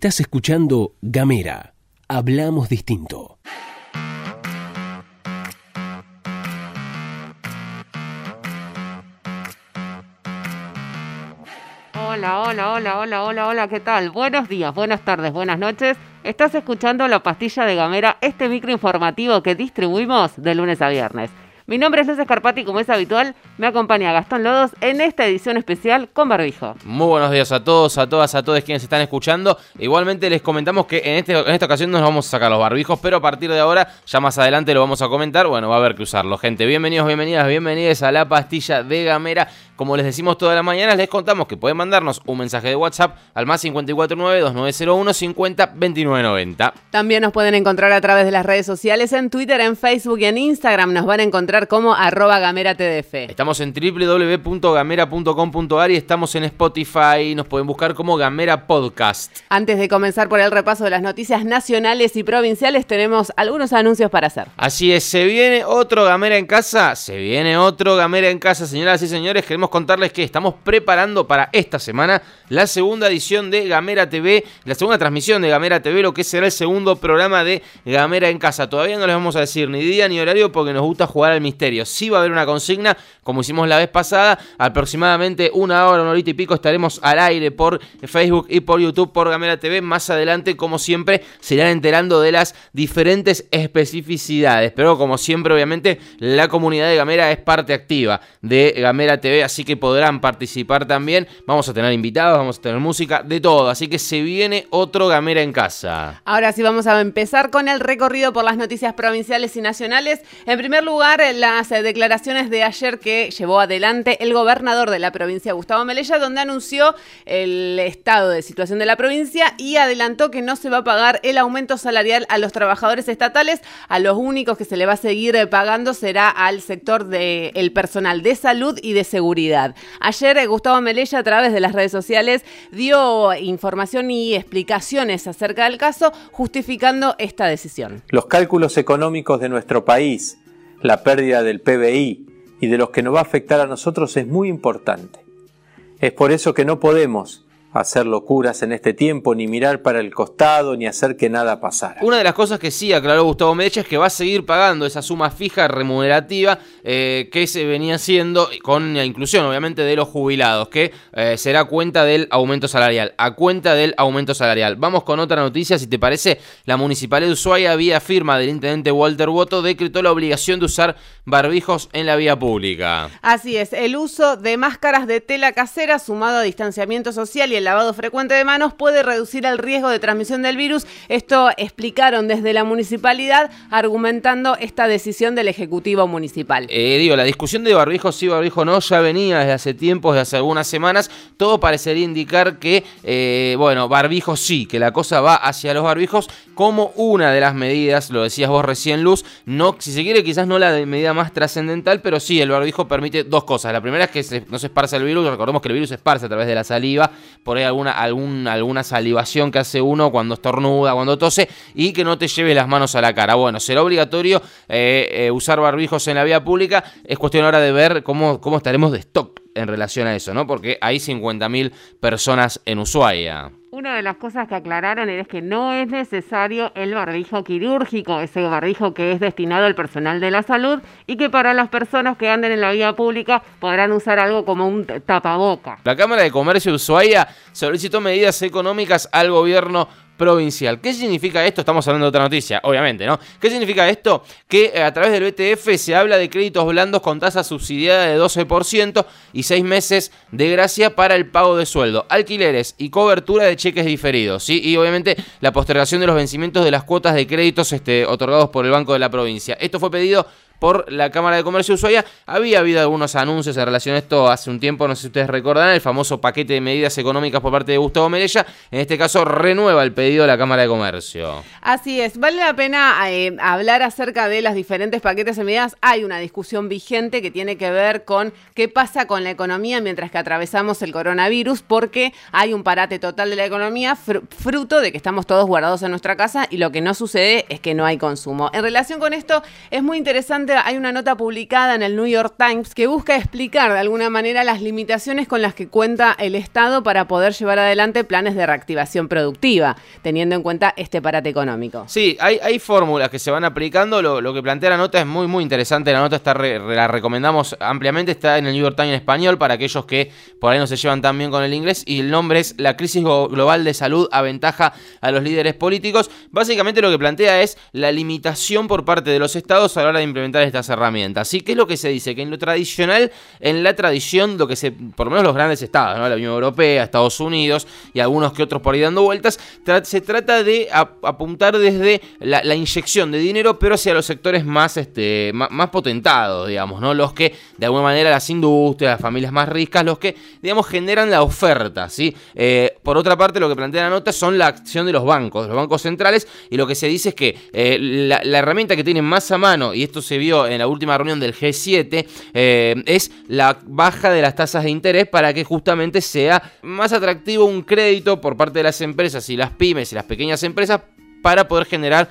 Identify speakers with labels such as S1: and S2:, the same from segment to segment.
S1: Estás escuchando Gamera. Hablamos distinto.
S2: Hola, hola, hola, hola, hola, hola, ¿qué tal? Buenos días, buenas tardes, buenas noches. Estás escuchando La Pastilla de Gamera, este micro informativo que distribuimos de lunes a viernes. Mi nombre es Luz Escarpati como es habitual, me acompaña Gastón Lodos en esta edición especial con barbijo.
S3: Muy buenos días a todos, a todas, a todos quienes están escuchando. Igualmente les comentamos que en, este, esta ocasión nos vamos a sacar los barbijos, pero a partir de ahora, ya más adelante lo vamos a comentar. Bueno, va a haber que usarlo, gente. Bienvenidos, bienvenidas, bienvenidas a la pastilla de Gamera. Como les decimos todas las mañanas, les contamos que pueden mandarnos un mensaje de WhatsApp al más 549-2901-50-2990.
S2: También nos pueden encontrar a través de las redes sociales, en Twitter, en Facebook y en Instagram. Nos van a encontrar como arroba gameratdf.
S3: Estamos en www.gamera.com.ar y estamos en Spotify. Nos pueden buscar como Gamera Podcast.
S2: Antes de comenzar por el repaso de las noticias nacionales y provinciales, tenemos algunos anuncios para hacer.
S3: Así es, se viene otro Gamera en casa. Se viene otro Gamera en casa, señoras y señores. Queremos contarles que estamos preparando para esta semana la segunda edición de Gamera TV, la segunda transmisión de Gamera TV, lo que será el segundo programa de Gamera en casa. Todavía no les vamos a decir ni día ni horario porque nos gusta jugar al misterio. Sí va a haber una consigna, como hicimos la vez pasada, aproximadamente una hora, una horita y pico estaremos al aire por Facebook y por YouTube por Gamera TV. Más adelante, como siempre, se irán enterando de las diferentes especificidades. Pero como siempre, obviamente, la comunidad de Gamera es parte activa de Gamera TV, así que podrán participar también. Vamos a tener invitados, vamos a tener música, de todo. Así que se viene otro Gamera en casa.
S2: Ahora sí vamos a empezar con el recorrido por las noticias provinciales y nacionales. En primer lugar, las eh, declaraciones de ayer que llevó adelante el gobernador de la provincia, Gustavo Melella, donde anunció el estado de situación de la provincia y adelantó que no se va a pagar el aumento salarial a los trabajadores estatales. A los únicos que se le va a seguir eh, pagando será al sector del personal de salud y de seguridad. Ayer eh, Gustavo Melella a través de las redes sociales dio información y explicaciones acerca del caso justificando esta decisión.
S4: Los cálculos económicos de nuestro país, la pérdida del PBI y de los que nos va a afectar a nosotros es muy importante. Es por eso que no podemos hacer locuras en este tiempo, ni mirar para el costado, ni hacer que nada pasara.
S3: Una de las cosas que sí aclaró Gustavo Medecha es que va a seguir pagando esa suma fija remunerativa eh, que se venía haciendo con la inclusión, obviamente, de los jubilados, que eh, será cuenta del aumento salarial, a cuenta del aumento salarial. Vamos con otra noticia, si te parece, la Municipalidad de Ushuaia, vía firma del intendente Walter Woto, decretó la obligación de usar barbijos en la vía pública.
S2: Así es, el uso de máscaras de tela casera sumado a distanciamiento social y el lavado frecuente de manos puede reducir el riesgo de transmisión del virus. Esto explicaron desde la municipalidad argumentando esta decisión del Ejecutivo Municipal.
S3: Eh, digo, la discusión de barbijo sí, barbijo no, ya venía desde hace tiempo, desde hace algunas semanas. Todo parecería indicar que, eh, bueno, barbijo sí, que la cosa va hacia los barbijos como una de las medidas, lo decías vos recién, Luz, no, si se quiere quizás no la medida más trascendental, pero sí, el barbijo permite dos cosas. La primera es que no se esparce el virus, recordemos que el virus se esparce a través de la saliva, por ahí alguna, algún, alguna salivación que hace uno cuando estornuda, cuando tose, y que no te lleve las manos a la cara. Bueno, será obligatorio eh, eh, usar barbijos en la vía pública, es cuestión ahora de ver cómo, cómo estaremos de stock en relación a eso, ¿no? Porque hay 50.000 personas en Ushuaia.
S2: Una de las cosas que aclararon es que no es necesario el barbijo quirúrgico, ese barbijo que es destinado al personal de la salud y que para las personas que anden en la vía pública podrán usar algo como un tapaboca.
S3: La Cámara de Comercio de Ushuaia solicitó medidas económicas al gobierno provincial. ¿Qué significa esto? Estamos hablando de otra noticia, obviamente, ¿no? ¿Qué significa esto? Que a través del BTF se habla de créditos blandos con tasa subsidiada de 12% y 6 meses de gracia para el pago de sueldo, alquileres y cobertura de cheques diferidos, ¿sí? Y obviamente la postergación de los vencimientos de las cuotas de créditos este, otorgados por el Banco de la Provincia. Esto fue pedido por la Cámara de Comercio de Ushuaia. Había habido algunos anuncios en relación a esto hace un tiempo, no sé si ustedes recordarán, el famoso paquete de medidas económicas por parte de Gustavo Merella. En este caso renueva el pedido de la Cámara de Comercio.
S2: Así es, vale la pena eh, hablar acerca de los diferentes paquetes de medidas. Hay una discusión vigente que tiene que ver con qué pasa con la economía mientras que atravesamos el coronavirus, porque hay un parate total de la economía fruto de que estamos todos guardados en nuestra casa y lo que no sucede es que no hay consumo. En relación con esto, es muy interesante hay una nota publicada en el New York Times que busca explicar de alguna manera las limitaciones con las que cuenta el Estado para poder llevar adelante planes de reactivación productiva, teniendo en cuenta este parate económico.
S3: Sí, hay, hay fórmulas que se van aplicando. Lo, que plantea la nota es muy, muy interesante. La nota está la recomendamos ampliamente. Está en el New York Times en español para aquellos que por ahí no se llevan tan bien con el inglés. Y el nombre es La crisis global de salud aventaja a los líderes políticos. Básicamente lo que plantea es la limitación por parte de los estados a la hora de implementar estas herramientas. ¿Sí? ¿Qué es lo que se dice? Que en lo tradicional, en la tradición, lo que se, por lo menos los grandes estados, la Unión Europea, Estados Unidos y algunos que otros por ahí dando vueltas, se trata de apuntar desde la, inyección de dinero, pero hacia los sectores más, este, más, potentados, digamos, ¿no? Los que, de alguna manera, las industrias, las familias más ricas, los que, digamos, generan la oferta, ¿sí? Eh, por otra parte, lo que plantea la nota son la acción de los bancos, los bancos centrales, y lo que se dice es que eh, la, herramienta que tienen más a mano, y esto se vio en la última reunión del G7, eh, es la baja de las tasas de interés para que justamente sea más atractivo un crédito por parte de las empresas y las pymes y las pequeñas empresas para poder generar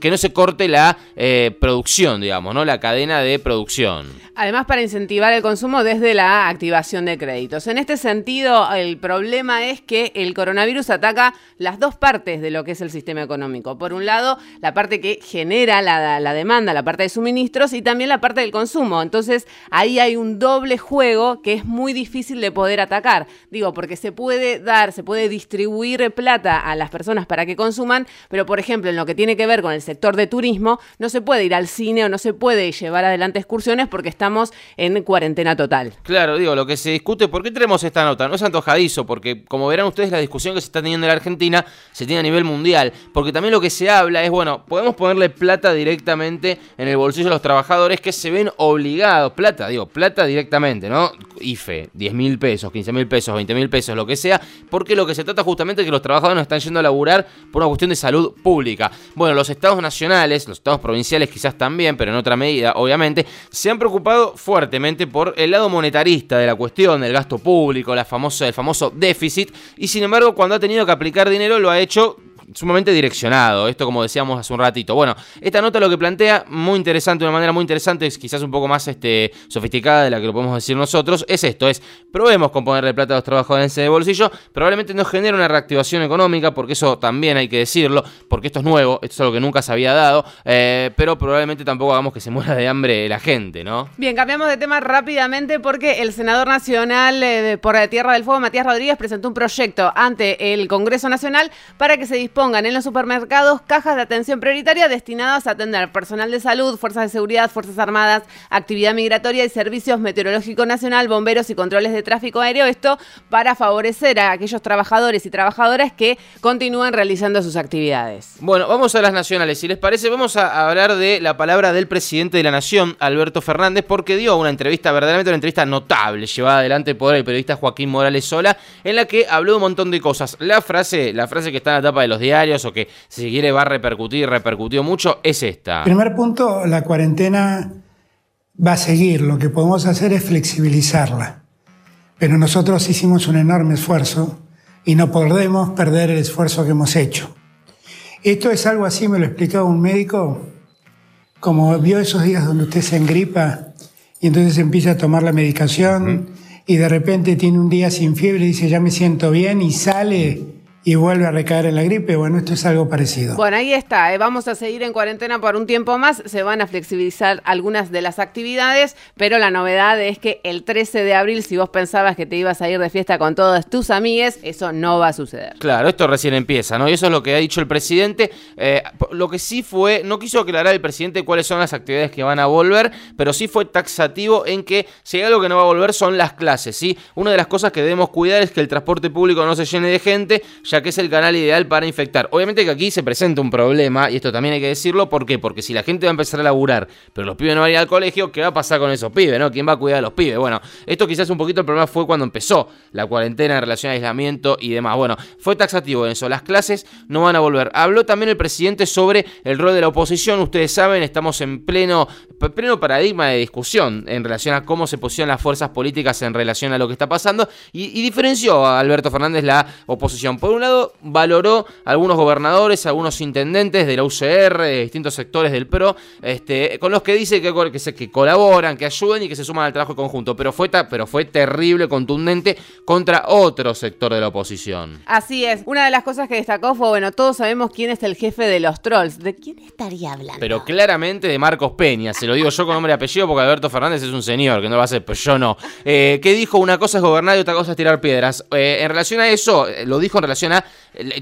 S3: que no se corte la eh, producción, digamos, ¿no? La cadena de producción.
S2: Además, para incentivar el consumo desde la activación de créditos. En este sentido, el problema es que el coronavirus ataca las dos partes de lo que es el sistema económico. Por un lado, la parte que genera la, la demanda, la parte de suministros y también la parte del consumo. Entonces, ahí hay un doble juego que es muy difícil de poder atacar. Digo, porque se puede dar, se puede distribuir plata a las personas para que consuman, pero por ejemplo, en lo que tiene que ver con el sector de turismo, no se puede ir al cine o no se puede llevar adelante excursiones porque estamos en cuarentena total.
S3: Claro, digo, lo que se discute, ¿por qué tenemos esta nota? No es antojadizo, porque como verán ustedes, la discusión que se está teniendo en la Argentina se tiene a nivel mundial, porque también lo que se habla es, bueno, podemos ponerle plata directamente en el bolsillo de los trabajadores que se ven obligados, plata, digo, plata directamente, ¿no? IFE, 10 mil pesos, 15 mil pesos, 20 mil pesos, lo que sea, porque lo que se trata justamente es que los trabajadores no están yendo a laburar por una cuestión de salud pública. Bueno, los estados nacionales, los estados provinciales quizás también, pero en otra medida, obviamente, se han preocupado fuertemente por el lado monetarista de la cuestión, del gasto público, la famosa, el famoso déficit, y sin embargo, cuando ha tenido que aplicar dinero, lo ha hecho sumamente direccionado, esto como decíamos hace un ratito. Bueno, esta nota lo que plantea, muy interesante, de una manera muy interesante, es quizás un poco más este, sofisticada de la que lo podemos decir nosotros, es esto, es probemos con ponerle plata a los trabajadores ese bolsillo, probablemente no genera una reactivación económica, porque eso también hay que decirlo, porque esto es nuevo, esto es algo que nunca se había dado, eh, pero probablemente tampoco hagamos que se muera de hambre la gente, ¿no?
S2: Bien, cambiamos de tema rápidamente porque el senador nacional eh, por la Tierra del Fuego, Matías Rodríguez, presentó un proyecto ante el Congreso Nacional para que se pongan en los supermercados cajas de atención prioritaria destinadas a atender personal de salud, fuerzas de seguridad, fuerzas armadas, actividad migratoria y servicios meteorológico nacional, bomberos y controles de tráfico aéreo. Esto para favorecer a aquellos trabajadores y trabajadoras que continúan realizando sus actividades.
S3: Bueno, vamos a las nacionales. Si les parece, vamos a hablar de la palabra del presidente de la Nación, Alberto Fernández, porque dio una entrevista, verdaderamente una entrevista notable, llevada adelante por el periodista Joaquín Morales Sola, en la que habló un montón de cosas. La frase, la frase que está en la tapa de los diarios o que si quiere va a repercutir, repercutió mucho, es esta.
S5: Primer punto, la cuarentena va a seguir. Lo que podemos hacer es flexibilizarla. Pero nosotros hicimos un enorme esfuerzo y no podemos perder el esfuerzo que hemos hecho. Esto es algo así, me lo explicaba un médico, como vio esos días donde usted se engripa y entonces empieza a tomar la medicación y de repente tiene un día sin fiebre y dice ya me siento bien y sale y vuelve a recaer en la gripe. Bueno, esto es algo parecido.
S2: Bueno, ahí está. ¿eh? Vamos a seguir en cuarentena por un tiempo más. Se van a flexibilizar algunas de las actividades, pero la novedad es que el 13 de abril, si vos pensabas que te ibas a ir de fiesta con todas tus amigues, eso no va a suceder.
S3: Claro, esto recién empieza, ¿no? Y eso es lo que ha dicho el presidente. Eh, lo que sí fue, no quiso aclarar el presidente cuáles son las actividades que van a volver, pero sí fue taxativo en que si hay algo que no va a volver son las clases, ¿sí? Una de las cosas que debemos cuidar es que el transporte público no se llene de gente, ya que es el canal ideal para infectar. Obviamente que aquí se presenta un problema, y esto también hay que decirlo, ¿por qué? Porque si la gente va a empezar a laburar, pero los pibes no van a ir al colegio, ¿qué va a pasar con esos pibes, no? ¿Quién va a cuidar a los pibes? Bueno, esto quizás un poquito el problema fue cuando empezó la cuarentena en relación a aislamiento y demás. Bueno, fue taxativo eso, las clases no van a volver. Habló también el presidente sobre el rol de la oposición, ustedes saben, estamos en pleno, pleno paradigma de discusión en relación a cómo se posicionan las fuerzas políticas en relación a lo que está pasando, y, y diferenció a Alberto Fernández la oposición. Por un lado, valoró a algunos gobernadores, a algunos intendentes de la UCR, de distintos sectores del PRO, este, con los que dice que, que, que colaboran, que ayudan y que se suman al trabajo conjunto. Pero fue, pero fue terrible, contundente contra otro sector de la oposición.
S2: Así es. Una de las cosas que destacó fue, bueno, todos sabemos quién es el jefe de los trolls. ¿De quién estaría hablando?
S3: Pero claramente de Marcos Peña. Se lo digo yo con nombre y apellido porque Alberto Fernández es un señor que no lo va a hacer, pero yo no. Eh, ¿Qué dijo? Una cosa es gobernar y otra cosa es tirar piedras. Eh, en relación a eso, eh, lo dijo en relación a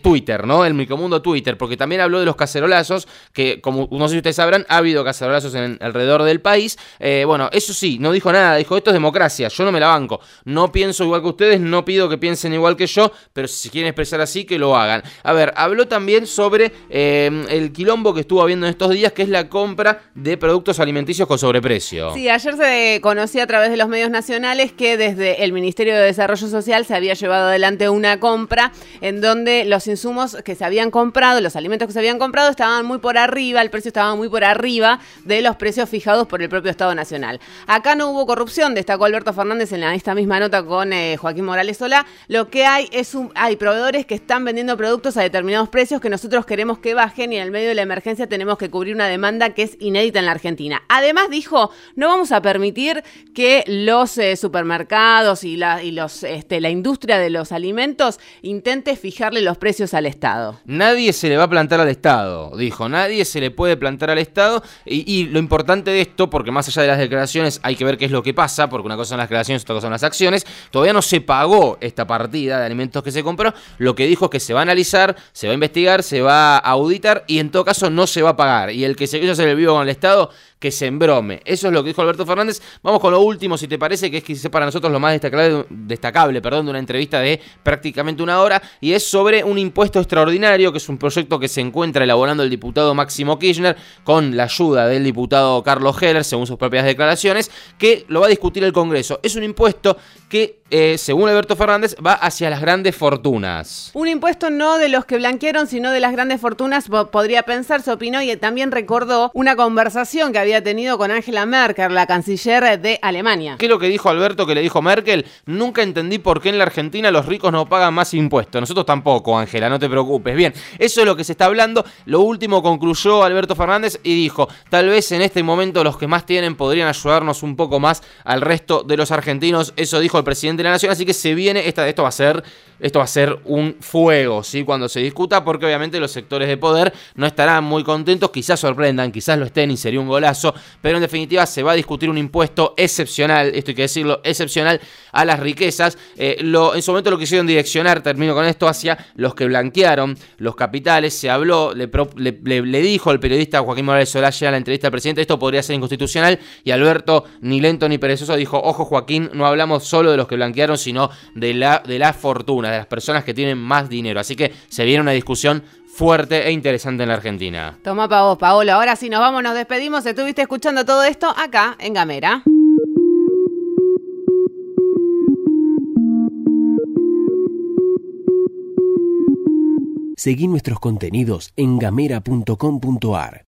S3: Twitter, ¿no? El micromundo Twitter, porque también habló de los cacerolazos, que como no sé si ustedes sabrán, ha habido cacerolazos en alrededor del país. bueno, eso sí, no dijo nada, dijo esto es democracia, yo no me la banco. No pienso igual que ustedes, no pido que piensen igual que yo, pero si quieren expresar así, que lo hagan. A ver, habló también sobre el quilombo que estuvo habiendo en estos días, que es la compra de productos alimenticios con sobreprecio.
S2: Sí, ayer se conocía a través de los medios nacionales que desde el Ministerio de Desarrollo Social se había llevado adelante una compra en donde los insumos que se habían comprado, los alimentos que se habían comprado estaban muy por arriba, el precio estaba muy por arriba de los precios fijados por el propio Estado Nacional. Acá no hubo corrupción, destacó Alberto Fernández en esta misma nota con eh, Joaquín Morales Solá. Lo que hay es un, hay proveedores que están vendiendo productos a determinados precios que nosotros queremos que bajen y en el medio de la emergencia tenemos que cubrir una demanda que es inédita en la Argentina. Además dijo, no vamos a permitir que los eh, supermercados y, la, y los, este, la industria de los alimentos intente fijarle los precios al Estado.
S3: Nadie se le va a plantar al Estado, dijo, nadie se le puede plantar al Estado y, lo importante de esto, porque más allá de las declaraciones hay que ver qué es lo que pasa, porque una cosa son las declaraciones, otra cosa son las acciones, todavía no se pagó esta partida de alimentos que se compró, lo que dijo es que se va a analizar, se va a investigar, se va a auditar y en todo caso no se va a pagar. Y el que se quiso hacer el vivo con el Estado que se embrome. Eso es lo que dijo Alberto Fernández. Vamos con lo último, si te parece, que es quizás para nosotros lo más destacable, destacable perdón, de una entrevista de prácticamente una hora, y es sobre un impuesto extraordinario, que es un proyecto que se encuentra elaborando el diputado Máximo Kirchner con la ayuda del diputado Carlos Heller, según sus propias declaraciones, que lo va a discutir el Congreso. Es un impuesto que, eh, según Alberto Fernández, va hacia las grandes fortunas.
S2: Un impuesto no de los que blanquearon, sino de las grandes fortunas, podría pensar, se opinó y también recordó una conversación que había tenido con Angela Merkel, la canciller de Alemania.
S3: ¿Qué es lo que dijo Alberto que le dijo Merkel? Nunca entendí por qué en la Argentina los ricos no pagan más impuestos. Nosotros tampoco, Angela, no te preocupes. Bien, eso es lo que se está hablando. Lo último concluyó Alberto Fernández y dijo, tal vez en este momento los que más tienen podrían ayudarnos un poco más al resto de los argentinos. Eso dijo el presidente de la Nación, así que se viene, esta, esto va a ser esto va a ser un fuego, ¿sí? Cuando se discuta, porque obviamente los sectores de poder no estarán muy contentos, quizás sorprendan, quizás lo estén y sería un golazo, pero en definitiva se va a discutir un impuesto excepcional, esto hay que decirlo, excepcional a las riquezas. Eh, lo, en su momento lo quisieron direccionar, termino con esto, hacia los que blanquearon los capitales. Se habló, le, le, dijo el periodista Joaquín Morales Solaya en la entrevista al presidente, esto podría ser inconstitucional, y Alberto, ni lento ni perezoso, dijo, ojo Joaquín, no hablamos solo de los que blanquearon, sino de la, de la fortuna de las personas que tienen más dinero. Así que se viene una discusión fuerte e interesante en la Argentina.
S2: Toma para vos, Paolo. Ahora sí nos vamos, nos despedimos. Estuviste escuchando todo esto acá en Gamera.
S1: Seguí nuestros contenidos en gamera.com.ar.